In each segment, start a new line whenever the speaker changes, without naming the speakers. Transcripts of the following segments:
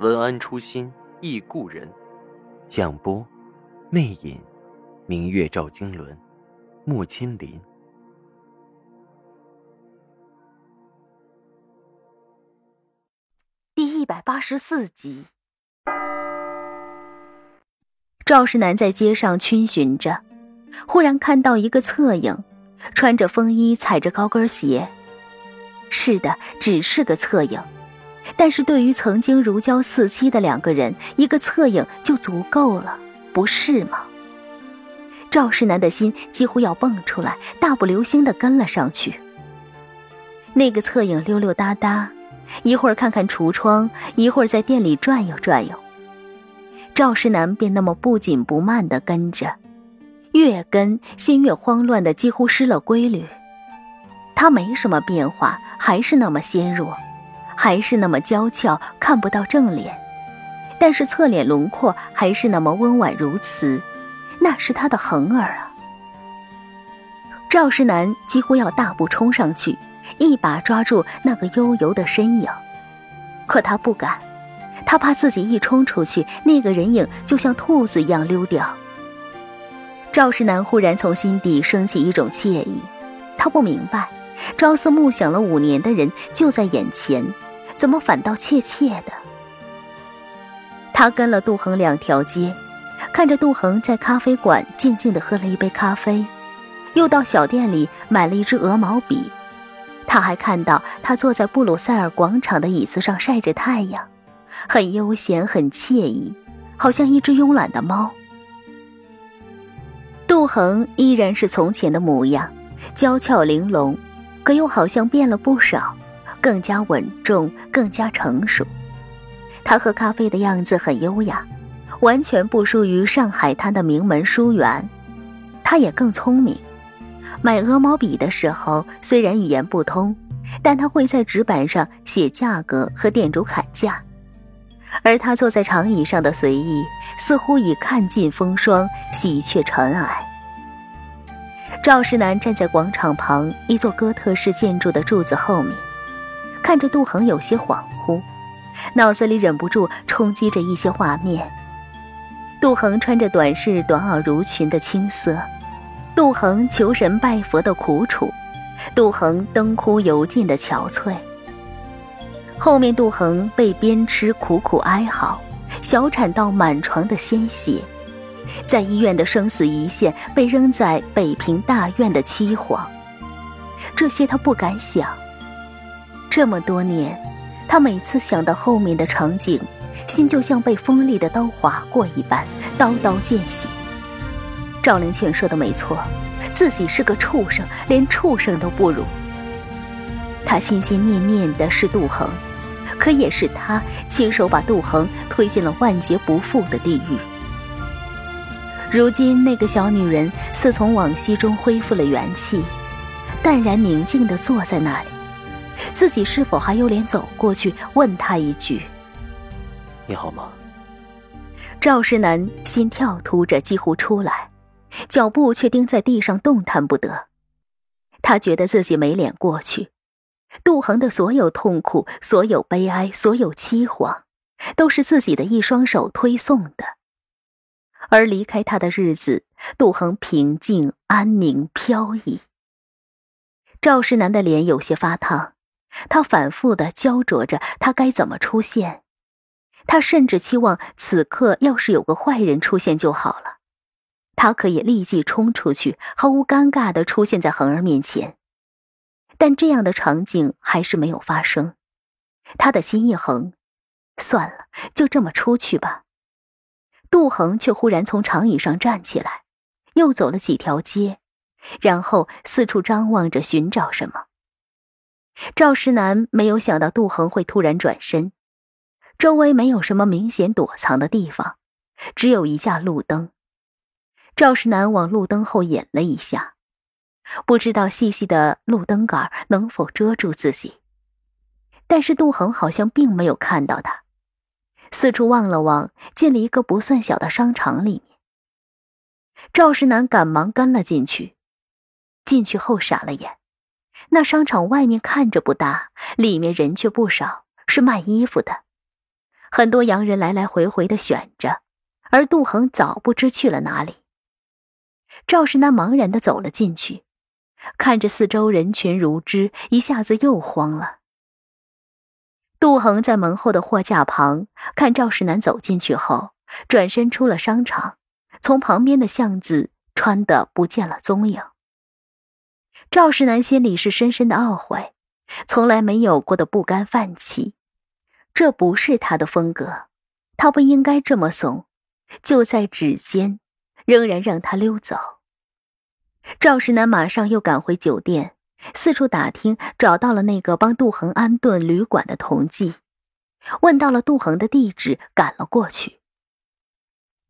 文安初心忆故人，蒋波，魅影，明月照经纶，木千林。
第一百八十四集。赵世南在街上逡巡着，忽然看到一个侧影，穿着风衣，踩着高跟鞋。是的，只是个侧影。但是对于曾经如胶似漆的两个人，一个侧影就足够了，不是吗？赵世南的心几乎要蹦出来，大步流星地跟了上去。那个侧影溜溜达达，一会儿看看橱窗，一会儿在店里转悠转悠。赵世南便那么不紧不慢地跟着，越跟心越慌乱的几乎失了规律。他没什么变化，还是那么纤弱。还是那么娇俏，看不到正脸，但是侧脸轮廓还是那么温婉如瓷，那是他的恒儿啊！赵世南几乎要大步冲上去，一把抓住那个悠游的身影，可他不敢，他怕自己一冲出去，那个人影就像兔子一样溜掉。赵世南忽然从心底升起一种惬意，他不明白，朝思暮想了五年的人就在眼前。怎么反倒怯怯的？他跟了杜恒两条街，看着杜恒在咖啡馆静静地喝了一杯咖啡，又到小店里买了一支鹅毛笔。他还看到他坐在布鲁塞尔广场的椅子上晒着太阳，很悠闲，很惬意，好像一只慵懒的猫。杜恒依然是从前的模样，娇俏玲珑，可又好像变了不少。更加稳重，更加成熟。他喝咖啡的样子很优雅，完全不输于上海滩的名门书园。他也更聪明。买鹅毛笔的时候，虽然语言不通，但他会在纸板上写价格和店主砍价。而他坐在长椅上的随意，似乎已看尽风霜，喜鹊尘埃。赵世南站在广场旁一座哥特式建筑的柱子后面。看着杜恒有些恍惚，脑子里忍不住冲击着一些画面。杜恒穿着短式短袄襦裙的青涩，杜恒求神拜佛的苦楚，杜恒灯枯油尽的憔悴。后面杜恒被鞭笞苦苦哀嚎，小产到满床的鲜血，在医院的生死一线，被扔在北平大院的凄惶。这些他不敢想。这么多年，他每次想到后面的场景，心就像被锋利的刀划过一般，刀刀见血。赵灵劝说的没错，自己是个畜生，连畜生都不如。他心心念念的是杜恒，可也是他亲手把杜恒推进了万劫不复的地狱。如今，那个小女人似从往昔中恢复了元气，淡然宁静的坐在那里。自己是否还有脸走过去问他一句：“
你好吗？”
赵世南心跳突着，几乎出来，脚步却钉在地上，动弹不得。他觉得自己没脸过去。杜恒的所有痛苦、所有悲哀、所有凄惶，都是自己的一双手推送的。而离开他的日子，杜恒平静、安宁、飘逸。赵世南的脸有些发烫。他反复的焦灼着，他该怎么出现？他甚至期望此刻要是有个坏人出现就好了，他可以立即冲出去，毫无尴尬的出现在恒儿面前。但这样的场景还是没有发生。他的心一横，算了，就这么出去吧。杜恒却忽然从长椅上站起来，又走了几条街，然后四处张望着寻找什么。赵石南没有想到杜恒会突然转身，周围没有什么明显躲藏的地方，只有一架路灯。赵世南往路灯后引了一下，不知道细细的路灯杆能否遮住自己。但是杜恒好像并没有看到他，四处望了望，进了一个不算小的商场里面。赵世南赶忙跟了进去，进去后傻了眼，那商场外面看着不大，里面人却不少，是卖衣服的，很多洋人来来回回的选着，而杜恒早不知去了哪里。赵世南茫然的走了进去，看着四周人群如织，一下子又慌了。杜恒在门后的货架旁看赵世南走进去后，转身出了商场，从旁边的巷子穿的不见了踪影。赵世南心里是深深的懊悔，从来没有过的不甘泛起，这不是他的风格，他不应该这么怂，就在指尖，仍然让他溜走。赵世南马上又赶回酒店，四处打听，找到了那个帮杜恒安顿旅馆的同济，问到了杜恒的地址，赶了过去。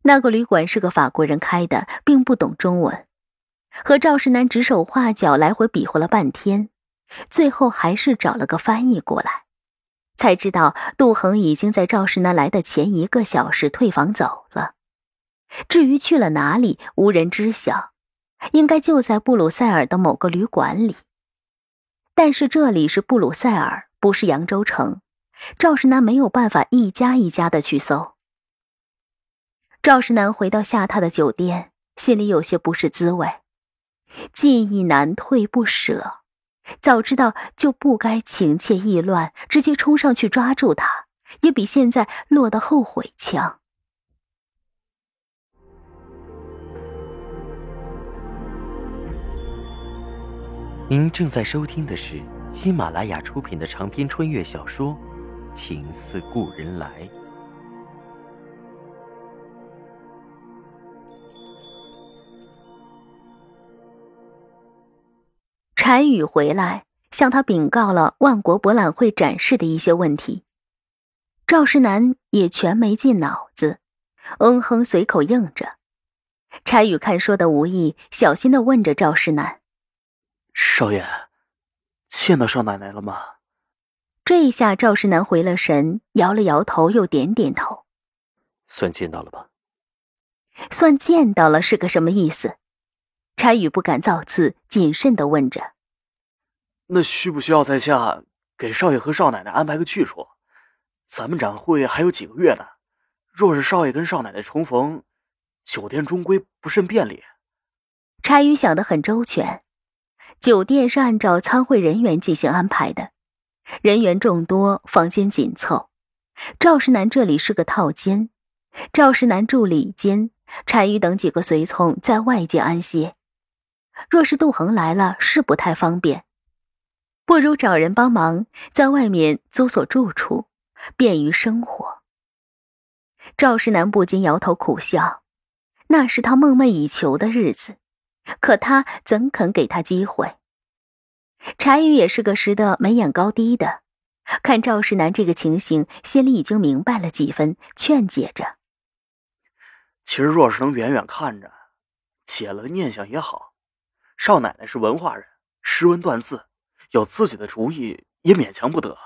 那个旅馆是个法国人开的，并不懂中文，和赵世南指手画脚，来回比划了半天，最后还是找了个翻译过来，才知道杜恒已经在赵世南来的前一个小时退房走了。至于去了哪里，无人知晓。应该就在布鲁塞尔的某个旅馆里，但是这里是布鲁塞尔，不是扬州城。赵世南没有办法一家一家的去搜。赵世南回到下榻的酒店，心里有些不是滋味，记忆难退不舍。早知道就不该情切意乱，直接冲上去抓住他，也比现在落得后悔强。
您正在收听的是喜马拉雅出品的长篇穿越小说《情似故人来》。
柴宇回来，向他禀告了万国博览会展示的一些问题。赵世南也全没进脑子，嗯哼，随口应着。柴宇看说的无意，小心的问着赵世南。
少爷，见到少奶奶了吗？
这一下赵世南回了神，摇了摇头，又点点头。
算见到了吧？
算见到了是个什么意思？柴宇不敢造次，谨慎的问着。
那需不需要在下给少爷和少奶奶安排个去处？咱们展会还有几个月呢，若是少爷跟少奶奶重逢，酒店终归不甚便利。
柴宇想得很周全。酒店是按照参会人员进行安排的，人员众多，房间紧凑。赵世南这里是个套间，赵世南住里间，单于等几个随从在外间安歇。若是杜恒来了，是不太方便，不如找人帮忙在外面租所住处，便于生活。赵世南不禁摇头苦笑，那是他梦寐以求的日子。可他怎肯给他机会？柴宇也是个识得眉眼高低的，看赵世南这个情形，心里已经明白了几分，劝解着：“
其实若是能远远看着，解了个念想也好。少奶奶是文化人，识文断字，有自己的主意也勉强不得。”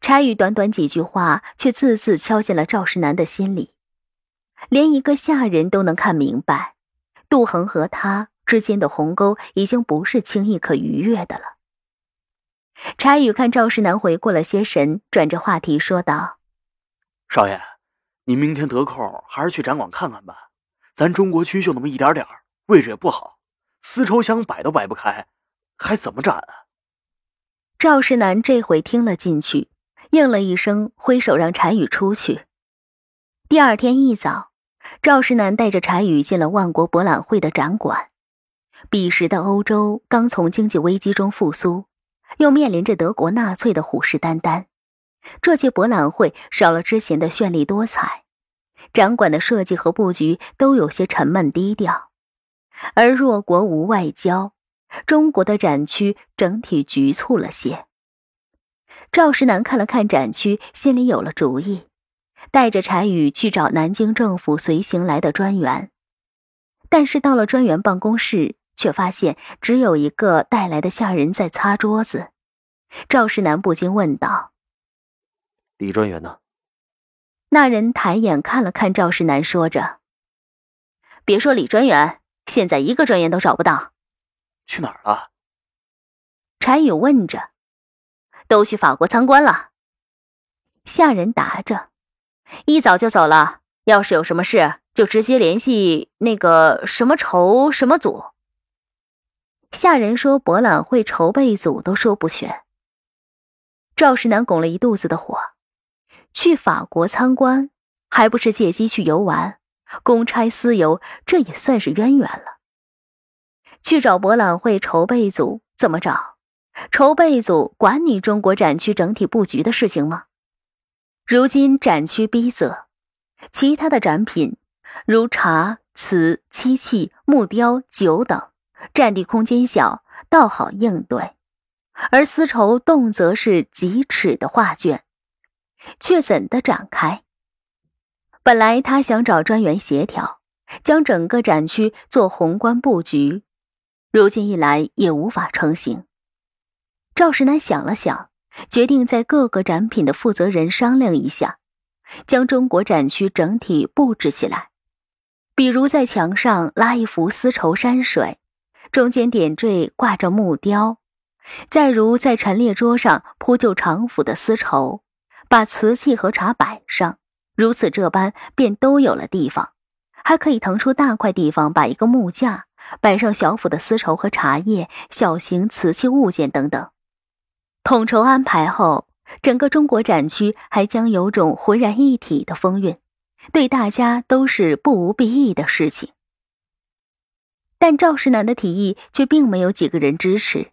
柴宇短短几句话，却字字敲进了赵世南的心里，连一个下人都能看明白。杜恒和他之间的鸿沟已经不是轻易可逾越的了。柴宇看赵世南回过了些神，转着话题说道：“
少爷，您明天得空还是去展馆看看吧。咱中国区就那么一点点位置也不好，丝绸箱摆都摆不开，还怎么展啊？”
赵世南这回听了进去，应了一声，挥手让柴宇出去。第二天一早。赵世南带着柴宇进了万国博览会的展馆。彼时的欧洲刚从经济危机中复苏，又面临着德国纳粹的虎视眈眈。这届博览会少了之前的绚丽多彩，展馆的设计和布局都有些沉闷低调。而弱国无外交，中国的展区整体局促了些。赵石南看了看展区，心里有了主意，带着柴宇去找南京政府随行来的专员。但是到了专员办公室，却发现只有一个带来的下人在擦桌子。赵石南不禁问道：“
李专员呢？”
那人抬眼看了看赵石南，说着：“别说李专员，现在一个专员都找不到，
去哪儿了？”
柴宇问着：“都去法国参观了。”下人答着：“一早就走了。要是有什么事，就直接联系那个什么筹什么组。”下人说：“博览会筹备组都说不全。”赵石南拱了一肚子的火：“去法国参观，还不是借机去游玩，公差私游，这也算是渊源了。去找博览会筹备组怎么找？”筹备组管你中国展区整体布局的事情吗？如今展区逼仄，其他的展品如茶、瓷、漆器、木雕、酒等，占地空间小，倒好应对；而丝绸动则是几尺的画卷，却怎的展开？本来他想找专员协调，将整个展区做宏观布局，如今一来也无法成行。赵石南想了想，决定在各个展品的负责人商量一下，将中国展区整体布置起来。比如在墙上拉一幅丝绸山水，中间点缀挂着木雕；再如在陈列桌上铺就长幅的丝绸，把瓷器和茶摆上，如此这般便都有了地方。还可以腾出大块地方，摆一个木架，摆上小府的丝绸和茶叶、小型瓷器物件等等。统筹安排后，整个中国展区还将有种浑然一体的风韵，对大家都是不无裨益的事情。但赵世南的提议却并没有几个人支持。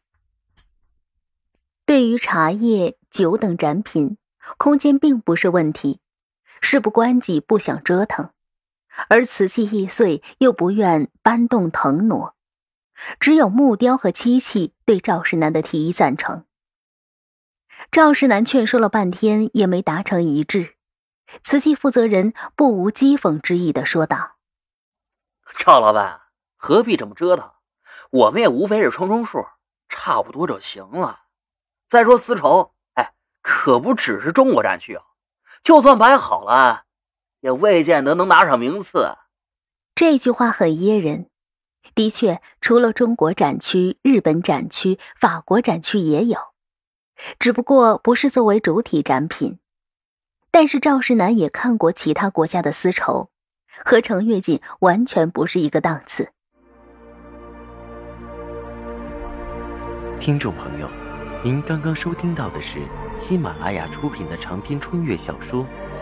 对于茶叶、酒等展品，空间并不是问题，事不关己不想折腾；而瓷器易碎，又不愿搬动腾挪，只有木雕和漆器对赵世南的提议赞成。赵世南劝说了半天，也没达成一致。瓷器负责人不无讥讽之意的说道：“
赵老板，何必这么折腾？我们也无非是充充数，差不多就行了。再说丝绸，哎，可不只是中国展区啊，就算摆好了，也未见得能拿上名次。”
这句话很噎人。的确，除了中国展区，日本展区、法国展区也有。只不过不是作为主体展品，但是赵世南也看过其他国家的丝绸，和程跃锦完全不是一个档次。
听众朋友，您刚刚收听到的是喜马拉雅出品的长篇穿越小说《